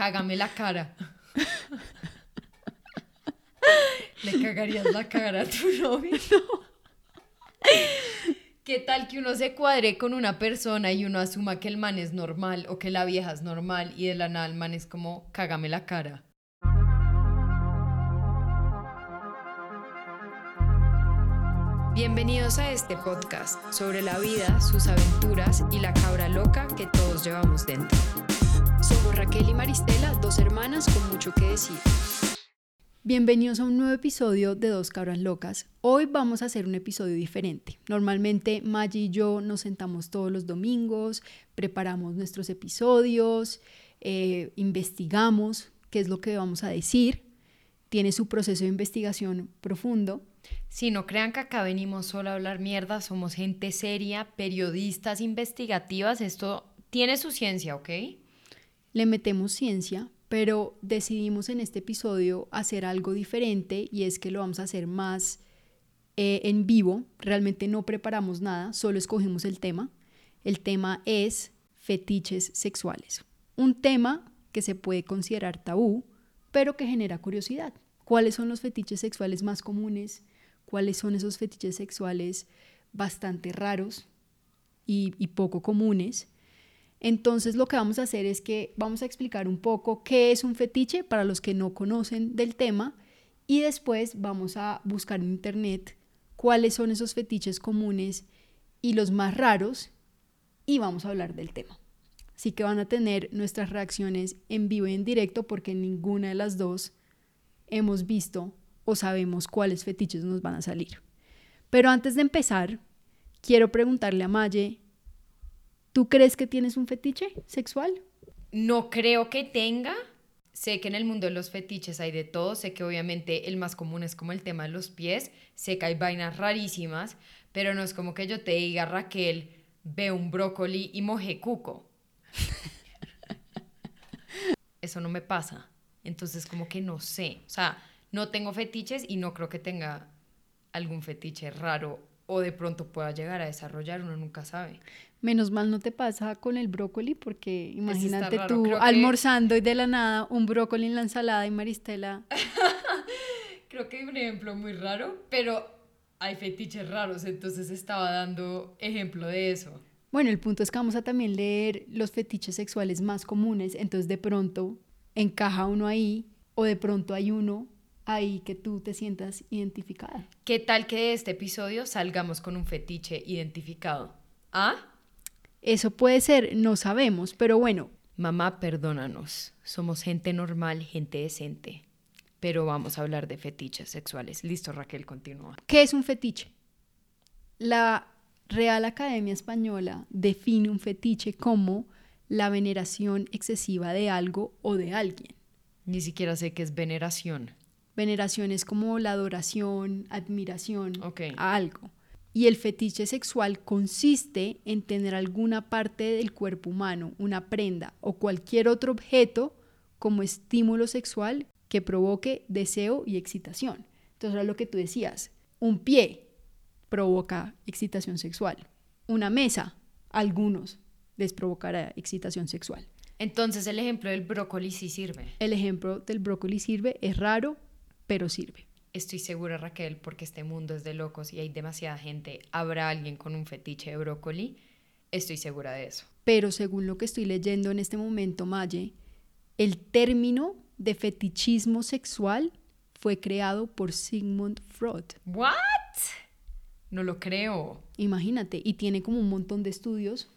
Cágame la cara. ¿Le cagarías la cara a tu novio? ¿Qué tal que uno se cuadre con una persona y uno asuma que el man es normal o que la vieja es normal y de la nada el man es como, cágame la cara? Bienvenidos a este podcast sobre la vida, sus aventuras y la cabra loca que todos llevamos dentro. Somos Raquel y Maristela, dos hermanas con mucho que decir. Bienvenidos a un nuevo episodio de Dos Cabras Locas. Hoy vamos a hacer un episodio diferente. Normalmente Maggie y yo nos sentamos todos los domingos, preparamos nuestros episodios, eh, investigamos qué es lo que vamos a decir. Tiene su proceso de investigación profundo. Si no crean que acá venimos solo a hablar mierda, somos gente seria, periodistas investigativas. Esto tiene su ciencia, ¿ok? Le metemos ciencia, pero decidimos en este episodio hacer algo diferente y es que lo vamos a hacer más eh, en vivo. Realmente no preparamos nada, solo escogimos el tema. El tema es fetiches sexuales. Un tema que se puede considerar tabú, pero que genera curiosidad. ¿Cuáles son los fetiches sexuales más comunes? ¿Cuáles son esos fetiches sexuales bastante raros y, y poco comunes? Entonces lo que vamos a hacer es que vamos a explicar un poco qué es un fetiche para los que no conocen del tema y después vamos a buscar en internet cuáles son esos fetiches comunes y los más raros y vamos a hablar del tema. Así que van a tener nuestras reacciones en vivo y en directo porque ninguna de las dos hemos visto o sabemos cuáles fetiches nos van a salir. Pero antes de empezar, quiero preguntarle a Maye ¿Tú crees que tienes un fetiche sexual? No creo que tenga. Sé que en el mundo de los fetiches hay de todo. Sé que obviamente el más común es como el tema de los pies. Sé que hay vainas rarísimas, pero no es como que yo te diga, Raquel, ve un brócoli y moje cuco. Eso no me pasa. Entonces como que no sé. O sea, no tengo fetiches y no creo que tenga algún fetiche raro o de pronto pueda llegar a desarrollar, uno nunca sabe. Menos mal no te pasa con el brócoli, porque imagínate tú almorzando y de la nada un brócoli en la ensalada y Maristela. Creo que hay un ejemplo muy raro, pero hay fetiches raros, entonces estaba dando ejemplo de eso. Bueno, el punto es que vamos a también leer los fetiches sexuales más comunes, entonces de pronto encaja uno ahí o de pronto hay uno ahí que tú te sientas identificada. ¿Qué tal que de este episodio salgamos con un fetiche identificado? ¿Ah? Eso puede ser, no sabemos, pero bueno. Mamá, perdónanos. Somos gente normal, gente decente. Pero vamos a hablar de fetiches sexuales. Listo, Raquel, continúa. ¿Qué es un fetiche? La Real Academia Española define un fetiche como la veneración excesiva de algo o de alguien. Ni siquiera sé qué es veneración. Veneración es como la adoración, admiración a algo. Y el fetiche sexual consiste en tener alguna parte del cuerpo humano, una prenda o cualquier otro objeto como estímulo sexual que provoque deseo y excitación. Entonces era lo que tú decías, un pie provoca excitación sexual, una mesa, algunos les provocará excitación sexual. Entonces el ejemplo del brócoli sí sirve. El ejemplo del brócoli sirve, es raro, pero sirve. Estoy segura, Raquel, porque este mundo es de locos y hay demasiada gente. ¿Habrá alguien con un fetiche de brócoli? Estoy segura de eso. Pero según lo que estoy leyendo en este momento, Maye, el término de fetichismo sexual fue creado por Sigmund Freud. ¿What? No lo creo. Imagínate, y tiene como un montón de estudios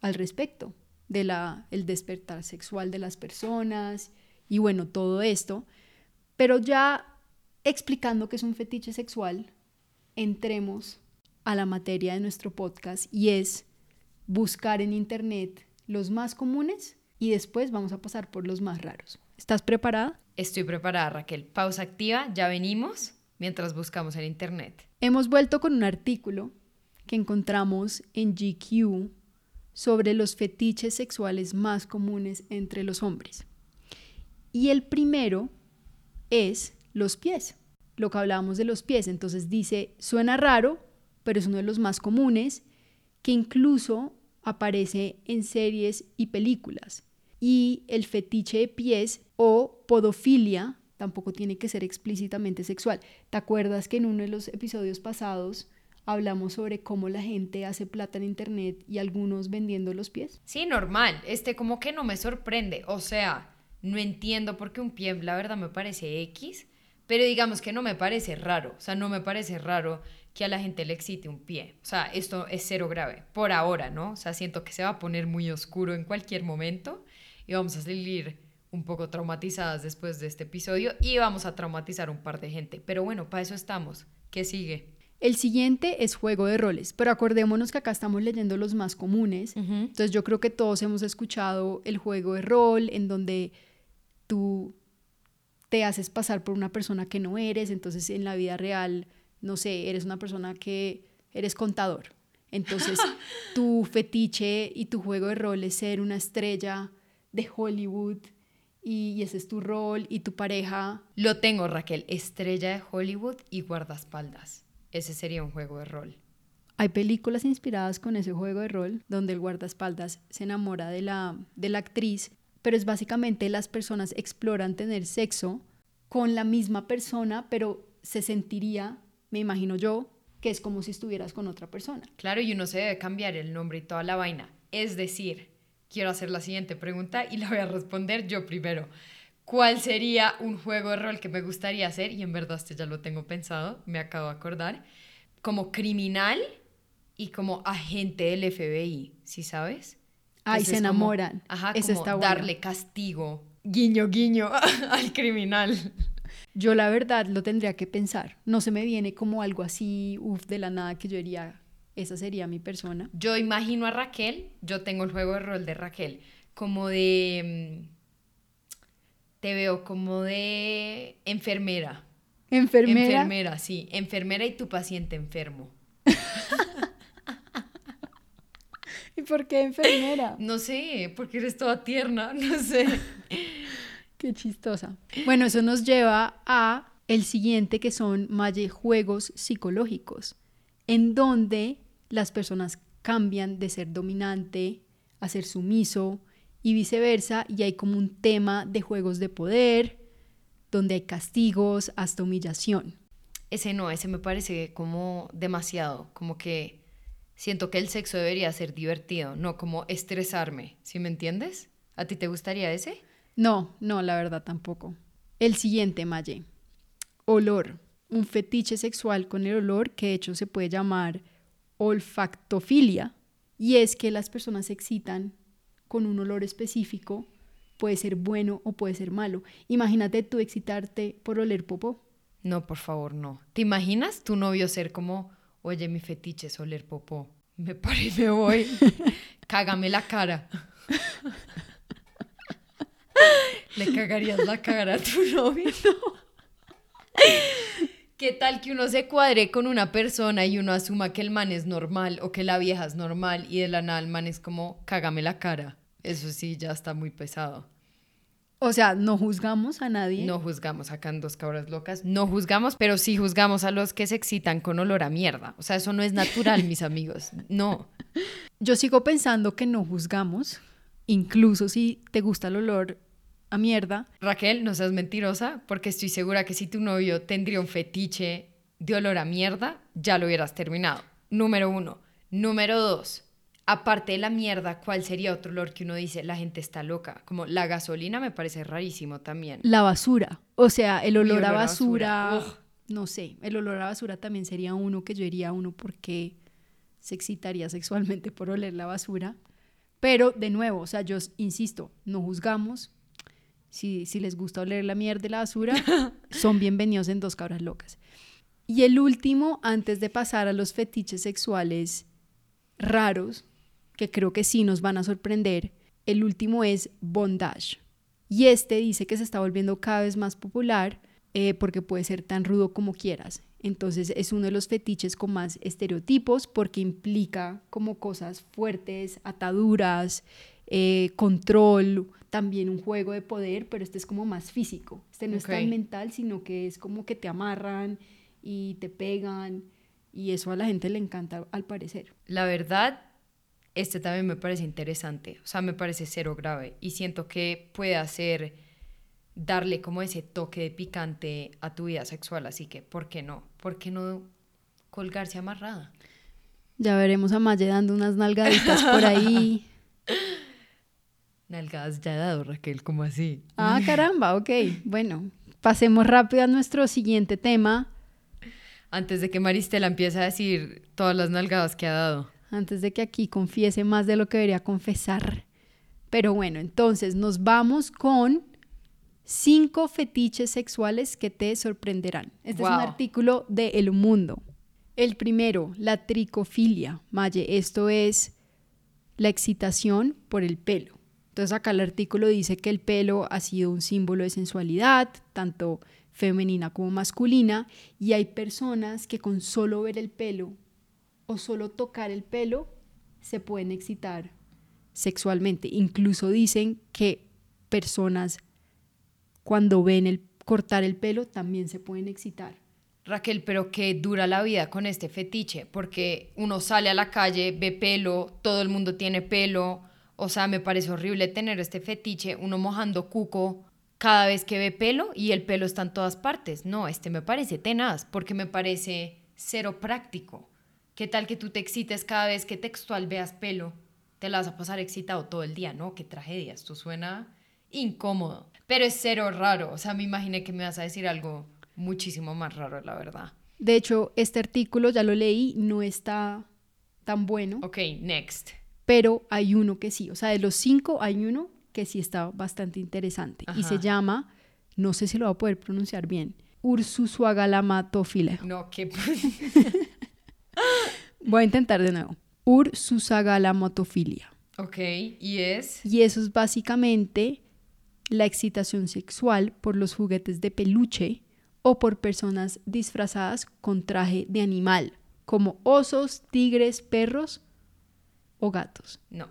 al respecto de la el despertar sexual de las personas y bueno, todo esto. Pero ya explicando qué es un fetiche sexual, entremos a la materia de nuestro podcast y es buscar en internet los más comunes y después vamos a pasar por los más raros. ¿Estás preparada? Estoy preparada, Raquel. Pausa activa, ya venimos mientras buscamos en internet. Hemos vuelto con un artículo que encontramos en GQ sobre los fetiches sexuales más comunes entre los hombres. Y el primero es los pies, lo que hablábamos de los pies. Entonces dice, suena raro, pero es uno de los más comunes, que incluso aparece en series y películas. Y el fetiche de pies o podofilia tampoco tiene que ser explícitamente sexual. ¿Te acuerdas que en uno de los episodios pasados hablamos sobre cómo la gente hace plata en internet y algunos vendiendo los pies? Sí, normal. Este como que no me sorprende. O sea, no entiendo por qué un pie, la verdad, me parece X, pero digamos que no me parece raro. O sea, no me parece raro que a la gente le excite un pie. O sea, esto es cero grave. Por ahora, ¿no? O sea, siento que se va a poner muy oscuro en cualquier momento y vamos a salir un poco traumatizadas después de este episodio y vamos a traumatizar un par de gente. Pero bueno, para eso estamos. ¿Qué sigue? El siguiente es juego de roles, pero acordémonos que acá estamos leyendo los más comunes. Entonces yo creo que todos hemos escuchado el juego de rol en donde tú te haces pasar por una persona que no eres, entonces en la vida real, no sé, eres una persona que eres contador. Entonces tu fetiche y tu juego de rol es ser una estrella de Hollywood y, ese es tu rol y tu pareja. Lo tengo, Raquel, estrella de Hollywood y guardaespaldas. Ese sería un juego de rol. Hay películas inspiradas con ese juego de rol donde el guardaespaldas se enamora de la, de la actriz, pero es básicamente las personas exploran tener sexo con la misma persona, pero se sentiría, me imagino yo, que es como si estuvieras con otra persona. Claro, y uno se debe cambiar el nombre y toda la vaina. Es decir, quiero hacer la siguiente pregunta y la voy a responder yo primero. ¿Cuál sería un juego de rol que me gustaría hacer? Y en verdad este ya lo tengo pensado, me acabo de acordar. Como criminal y como agente del FBI, ¿sí sabes? Ay, se enamoran. ajá, como darle castigo, guiño, guiño al criminal. Yo la verdad lo tendría que pensar. No se me viene como algo así, uff, de la nada que yo diría, esa sería mi persona. Yo imagino a Raquel, yo tengo el juego de rol de Raquel, como de... Mm, te veo como de enfermera. ¿Enfermera? Enfermera, sí. Enfermera y tu paciente enfermo. ¿Y por qué enfermera? No sé, porque eres toda tierna, no sé. Qué chistosa. Bueno, eso nos lleva a el siguiente que son Maye juegos psicológicos, en donde las personas cambian de ser dominante a ser sumiso y viceversa, y hay como un tema de juegos de poder, donde hay castigos hasta humillación. Ese no, ese me parece como demasiado, como que siento que el sexo debería ser divertido, no como estresarme, ¿sí me entiendes? ¿A ti te gustaría ese? No, no, la verdad tampoco. El siguiente, Maye. Olor. Un fetiche sexual con el olor que de hecho se puede llamar olfactofilia y es que las personas se excitan con un olor específico, puede ser bueno o puede ser malo. Imagínate tú excitarte por oler popó. No, por favor, no. ¿Te imaginas tu novio ser como, oye, mi fetiche es oler popó? Me paro y me voy. Cágame la cara. ¿Le cagarías la cara a tu novio? ¿Qué tal que uno se cuadre con una persona y uno asuma que el man es normal o que la vieja es normal y de la nada el man es como, cágame la cara? Eso sí, ya está muy pesado. O sea, no juzgamos a nadie. No juzgamos acá en dos cabras locas. No juzgamos, pero sí juzgamos a los que se excitan con olor a mierda. O sea, eso no es natural, mis amigos. No. Yo sigo pensando que no juzgamos, incluso si te gusta el olor a mierda. Raquel, no seas mentirosa, porque estoy segura que si tu novio tendría un fetiche de olor a mierda, ya lo hubieras terminado. Número uno. Número dos. Aparte de la mierda, ¿cuál sería otro olor que uno dice, la gente está loca? Como la gasolina me parece rarísimo también. La basura. O sea, el olor, a basura. No sé, el olor a basura también sería uno que yo diría uno porque se excitaría sexualmente por oler la basura. Pero de nuevo, o sea, yo insisto, no juzgamos, si, les gusta oler la mierda de la basura, son bienvenidos en Dos Cabras Locas. Y el último, antes de pasar a los fetiches sexuales raros, que creo que sí nos van a sorprender, el último es bondage. Y este dice que se está volviendo cada vez más popular eh, porque puede ser tan rudo como quieras. Entonces es uno de los fetiches con más estereotipos porque implica como cosas fuertes, ataduras, eh, control, también un juego de poder, pero este es como más físico. Este no es tan mental, sino que es como que te amarran y te pegan y eso a la gente le encanta al parecer. La verdad, este también me parece interesante, o sea, me parece cero grave y siento que puede hacer, darle como ese toque de picante a tu vida sexual, así que, ¿por qué no? ¿Por qué no colgarse amarrada? Ya veremos a Maye dando unas nalgaditas por ahí. Nalgadas ya he dado, Raquel, ¿cómo así? Ah, caramba, ok. Bueno, pasemos rápido a nuestro siguiente tema. Antes de que Maristela empiece a decir todas las nalgadas que ha dado. Antes de que aquí confiese más de lo que debería confesar. Pero bueno, entonces nos vamos con cinco fetiches sexuales que te sorprenderán. Este es un artículo de El Mundo. El primero, la tricofilia. Maye, esto es la excitación por el pelo. Entonces acá el artículo dice que el pelo ha sido un símbolo de sensualidad, tanto femenina como masculina, y hay personas que con solo ver el pelo o solo tocar el pelo se pueden excitar sexualmente. Incluso dicen que personas cuando ven el cortar el pelo también se pueden excitar. Raquel, pero qué dura la vida con este fetiche, porque uno sale a la calle, ve pelo, todo el mundo tiene pelo, o sea, me parece horrible tener este fetiche, uno mojando cuco cada vez que ve pelo y el pelo está en todas partes. No, este me parece tenaz, porque me parece cero práctico. ¿Qué tal que tú te excites cada vez que textual veas pelo? Te la vas a pasar excitado todo el día, ¿no? Qué tragedia, esto suena incómodo, pero es cero raro, o sea, me imaginé que me vas a decir algo muchísimo más raro, la verdad. De hecho, este artículo ya lo leí, no está tan bueno, Ok, next. pero hay uno que sí. O sea, de los cinco hay uno que sí está bastante interesante y se llama, no sé si lo voy a poder pronunciar bien, Ursusuagalamatophila. No, qué... Voy a intentar de nuevo. Ursusagalamatofilia. ok, y es... Y eso es básicamente la excitación sexual por los juguetes de peluche o por personas disfrazadas con traje de animal, como osos, tigres, perros o gatos. No.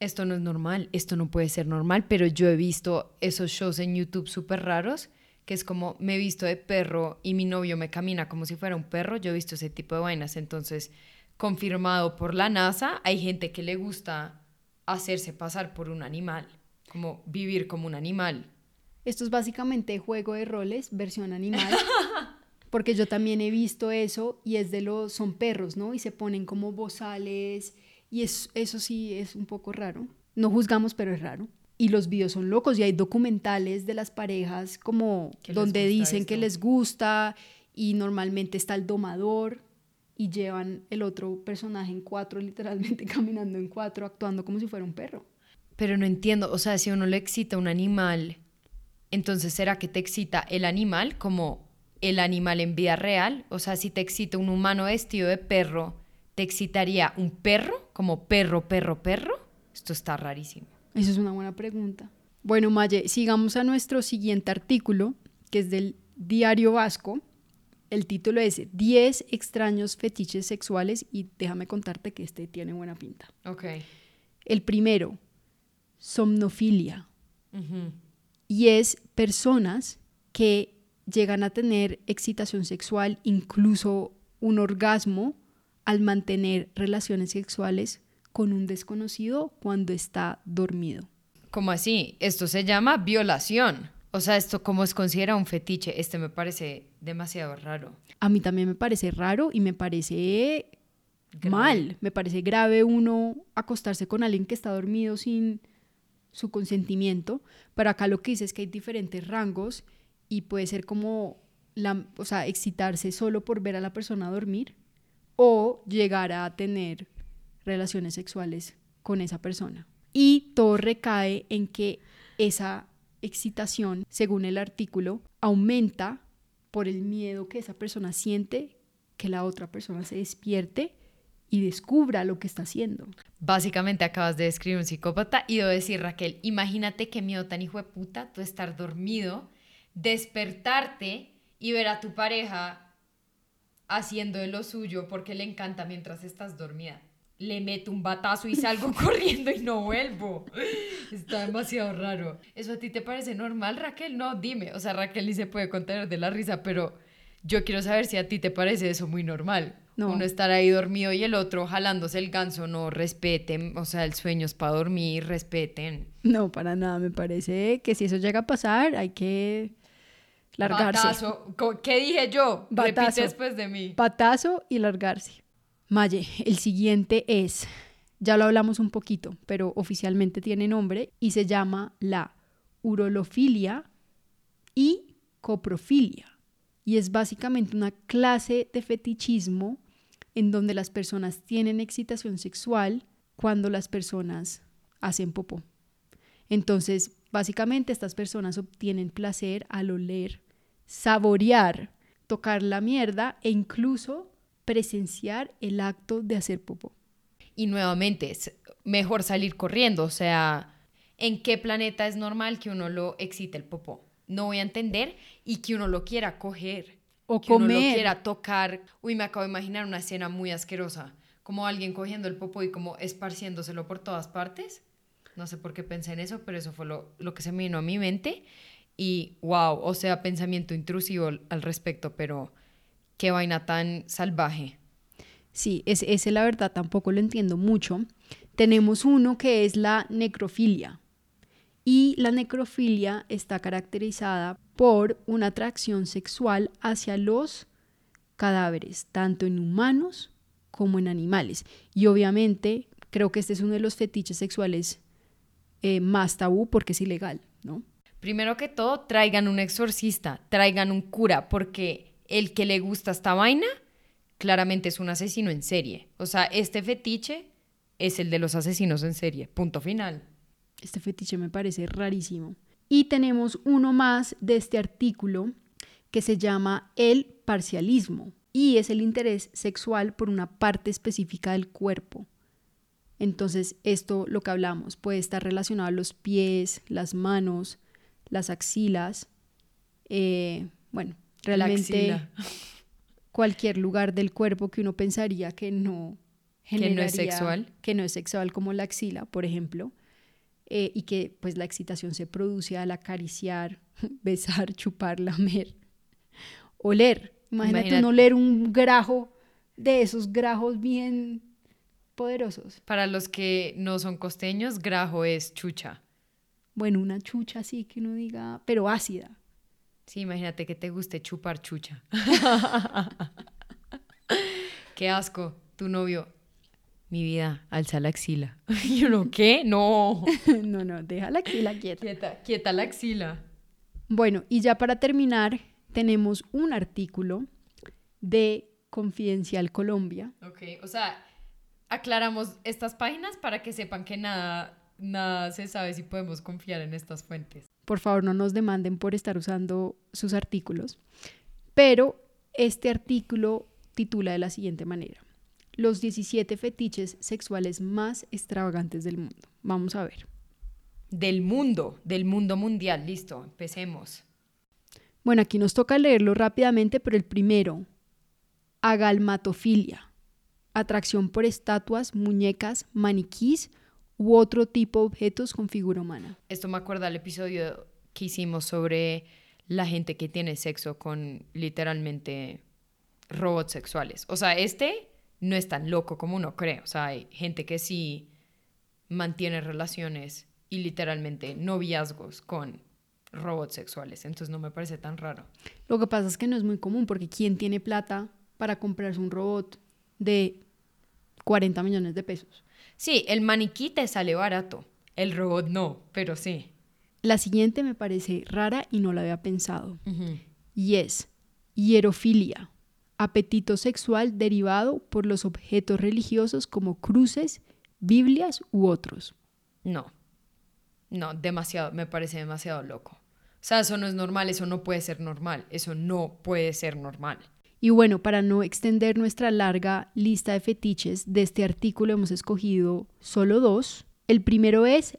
Esto no es normal, esto no puede ser normal, pero yo he visto esos shows en YouTube súper raros, que es como me he visto de perro y mi novio me camina como si fuera un perro, yo he visto ese tipo de vainas, entonces confirmado por la NASA, hay gente que le gusta hacerse pasar por un animal, como vivir como un animal. Esto es básicamente juego de roles, versión animal. Porque yo también he visto eso y es de los, son perros, ¿no? Y se ponen como bozales y es, eso sí es un poco raro. No juzgamos, pero es raro. Y los videos son locos y hay documentales de las parejas como donde dicen que les gusta y normalmente está el domador y llevan el otro personaje en cuatro, literalmente caminando en cuatro, actuando como si fuera un perro. Pero no entiendo, o sea, si uno le excita un animal, entonces ¿será que te excita el animal como el animal en vida real? O sea, si te excita un humano vestido de perro, ¿te excitaría un perro como perro, perro, perro? Esto está rarísimo. Esa es una buena pregunta. Bueno, Maye, sigamos a nuestro siguiente artículo, que es del Diario Vasco. El título es 10 extraños fetiches sexuales y déjame contarte que este tiene buena pinta. Ok. El primero, somnofilia, y es personas que llegan a tener excitación sexual, incluso un orgasmo, al mantener relaciones sexuales con un desconocido cuando está dormido. ¿Cómo así? Esto se llama violación. O sea, esto como es considerado un fetiche, este me parece demasiado raro. A mí también me parece raro y me parece Grave. mal, me parece grave uno acostarse con alguien que está dormido sin su consentimiento, pero acá lo que dice es que hay diferentes rangos y puede ser como, la, o sea, excitarse solo por ver a la persona dormir o llegar a tener relaciones sexuales con esa persona. Y todo recae en que esa excitación, según el artículo, aumenta por el miedo que esa persona siente que la otra persona se despierte y descubra lo que está haciendo. Básicamente acabas de describir un psicópata y debo decir, Raquel, imagínate qué miedo tan hijo de puta tú estar dormido, despertarte y ver a tu pareja haciendo de lo suyo porque le encanta mientras estás dormida. Le meto un batazo y salgo corriendo y no vuelvo. Está demasiado raro. ¿Eso a ti te parece normal, Raquel? No, dime. O sea, Raquel ni se puede contener de la risa, pero yo quiero saber si a ti te parece eso muy normal No. Uno estar ahí dormido y el otro jalándose el ganso, no respeten, o sea, el sueño es para dormir, respeten. No, para nada, me parece que si eso llega a pasar hay que largarse. Batazo. ¿Qué dije yo? Batazo. Repite después de mí. Patazo y largarse. Maye, el siguiente es, ya lo hablamos un poquito, pero oficialmente tiene nombre y se llama la urolofilia y coprofilia. Y es básicamente una clase de fetichismo en donde las personas tienen excitación sexual cuando las personas hacen popó. Entonces, básicamente estas personas obtienen placer al oler, saborear, tocar la mierda e incluso presenciar el acto de hacer popó. Y nuevamente, es mejor salir corriendo. O sea, ¿en qué planeta es normal que uno lo excite el popó? No voy a entender y que uno lo quiera coger. O que uno lo comer. quiera tocar. Uy, me acabo de imaginar una escena muy asquerosa. Como alguien cogiendo el popó y como esparciéndoselo por todas partes. No sé por qué pensé en eso, pero eso fue lo, lo que se me vino a mi mente. Y wow, o sea, pensamiento intrusivo al respecto, pero qué vaina tan salvaje. Sí, ese, ese la verdad tampoco lo entiendo mucho. Tenemos uno que es la necrofilia. Y la necrofilia está caracterizada por una atracción sexual hacia los cadáveres, tanto en humanos como en animales. Y obviamente creo que este es uno de los fetiches sexuales eh, más tabú porque es ilegal, ¿no? Primero que todo, traigan un exorcista, traigan un cura, porque el que le gusta esta vaina claramente es un asesino en serie. O sea, este fetiche es el de los asesinos en serie. Punto final. Este fetiche me parece rarísimo. Y tenemos uno más de este artículo que se llama el parcialismo y es el interés sexual por una parte específica del cuerpo. Entonces, esto lo que hablamos puede estar relacionado a los pies, las manos, las axilas, eh, bueno, realmente cualquier lugar del cuerpo que uno pensaría que no Que no es sexual. que no es sexual como la axila, por ejemplo, eh, y que pues la excitación se produce al acariciar, besar, chupar, lamer, oler. Imagínate, Imagínate. uno oler un grajo de esos grajos bien poderosos. Para los que no son costeños, grajo es chucha. Bueno, una chucha así que uno diga, pero ácida. Sí, imagínate que te guste chupar chucha. Qué asco, tu novio. Mi vida, alza la axila. ¿Y uno qué? No. no, no, deja la axila quieta. Quieta, quieta la axila. Bueno, y ya para terminar, tenemos un artículo de Confidencial Colombia. Ok, o sea, aclaramos estas páginas para que sepan que nada, nada se sabe si podemos confiar en estas fuentes. Por favor, no nos demanden por estar usando sus artículos. Pero este artículo titula de la siguiente manera. Los 17 fetiches sexuales más extravagantes del mundo. Vamos a ver. Del mundo, del mundo mundial. Listo, empecemos. Bueno, aquí nos toca leerlo rápidamente, pero el primero, agalmatofilia, atracción por estatuas, muñecas, maniquís u otro tipo de objetos con figura humana. Esto me acuerda al episodio que hicimos sobre la gente que tiene sexo con literalmente robots sexuales. O sea, este no es tan loco como uno cree. O sea, hay gente que sí mantiene relaciones y literalmente noviazgos con robots sexuales. Entonces no me parece tan raro. Lo que pasa es que no es muy común porque ¿quién tiene plata para comprarse un robot de 40 millones de pesos? Sí, el maniquí te sale barato. El robot no, pero sí. La siguiente me parece rara y no la había pensado. Y es hierofilia, apetito sexual derivado por los objetos religiosos como cruces, Biblias u otros. No. No, demasiado, me parece demasiado loco. O sea, eso no es normal, eso no puede ser normal, eso no puede ser normal. Y bueno, para no extender nuestra larga lista de fetiches, de este artículo hemos escogido solo dos. El primero es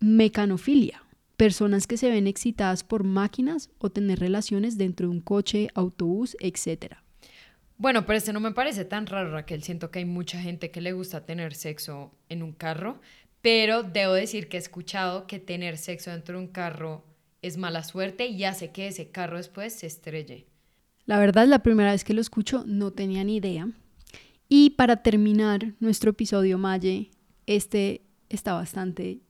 mecanofilia, personas que se ven excitadas por máquinas o tener relaciones dentro de un coche, autobús, etc. Bueno, pero este no me parece tan raro, Raquel. Siento que hay mucha gente que le gusta tener sexo en un carro, pero debo decir que he escuchado que tener sexo dentro de un carro es mala suerte y hace que ese carro después se estrelle. La verdad, la primera vez que lo escucho no tenía ni idea. Y para terminar nuestro episodio Maye, este está bastante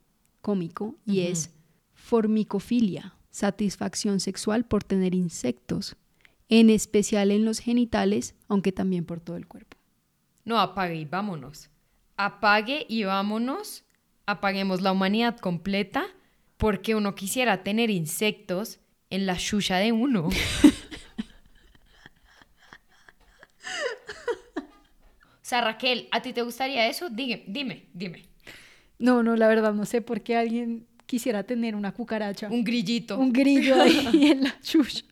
cómico y es formicofilia, satisfacción sexual por tener insectos, en especial en los genitales, aunque también por todo el cuerpo. No, apague y vámonos. Apague y vámonos. Apaguemos la humanidad completa porque uno quisiera tener insectos en la chucha de uno. sea, Raquel, ¿a ti te gustaría eso? Dime, dime, dime. No, no, la verdad no sé por qué alguien quisiera tener una cucaracha, Un grillito. un grillo ahí en la chucha,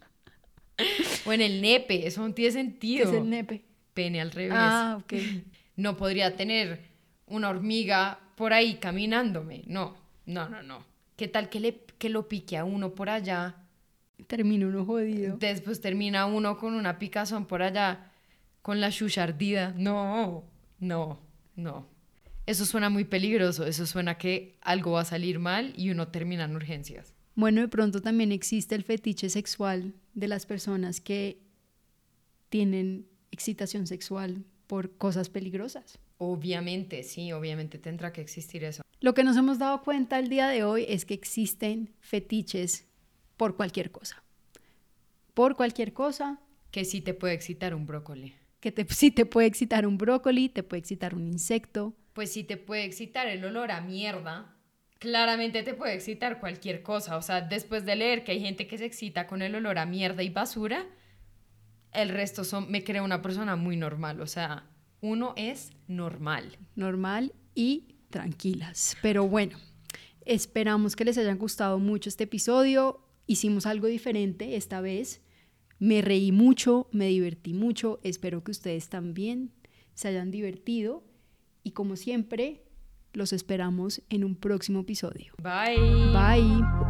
O en el nepe, eso no tiene sentido. es el nepe. Pene al revés. Ah, ok. No podría tener una hormiga por ahí caminándome. No, no, no, no. ¿Qué tal que, le, que lo pique a uno por allá? Termino uno jodido. Después termina uno con una picazón por allá, con la chucha ardida. No, no, no. Eso suena muy peligroso. Eso suena que algo va a salir mal y uno termina en urgencias. Bueno, de pronto también existe el fetiche sexual de las personas que tienen excitación sexual por cosas peligrosas. Obviamente, sí, obviamente tendrá que existir eso. Lo que nos hemos dado cuenta el día de hoy es que existen fetiches por cualquier cosa. Por cualquier cosa Que sí te puede excitar un brócoli. Que te, sí te puede excitar un brócoli, te puede excitar un insecto. Pues sí te puede excitar el olor a mierda. Claramente te puede excitar cualquier cosa. O sea, después de leer que hay gente que se excita con el olor a mierda y basura, el resto son, me creo una persona muy normal. O sea, uno es normal. normal y tranquilas. Pero bueno, esperamos que les haya gustado mucho este episodio. Hicimos algo diferente esta vez. Me reí mucho, me divertí mucho. Espero que ustedes también se hayan divertido. Y como siempre, los esperamos en un próximo episodio. Bye. Bye.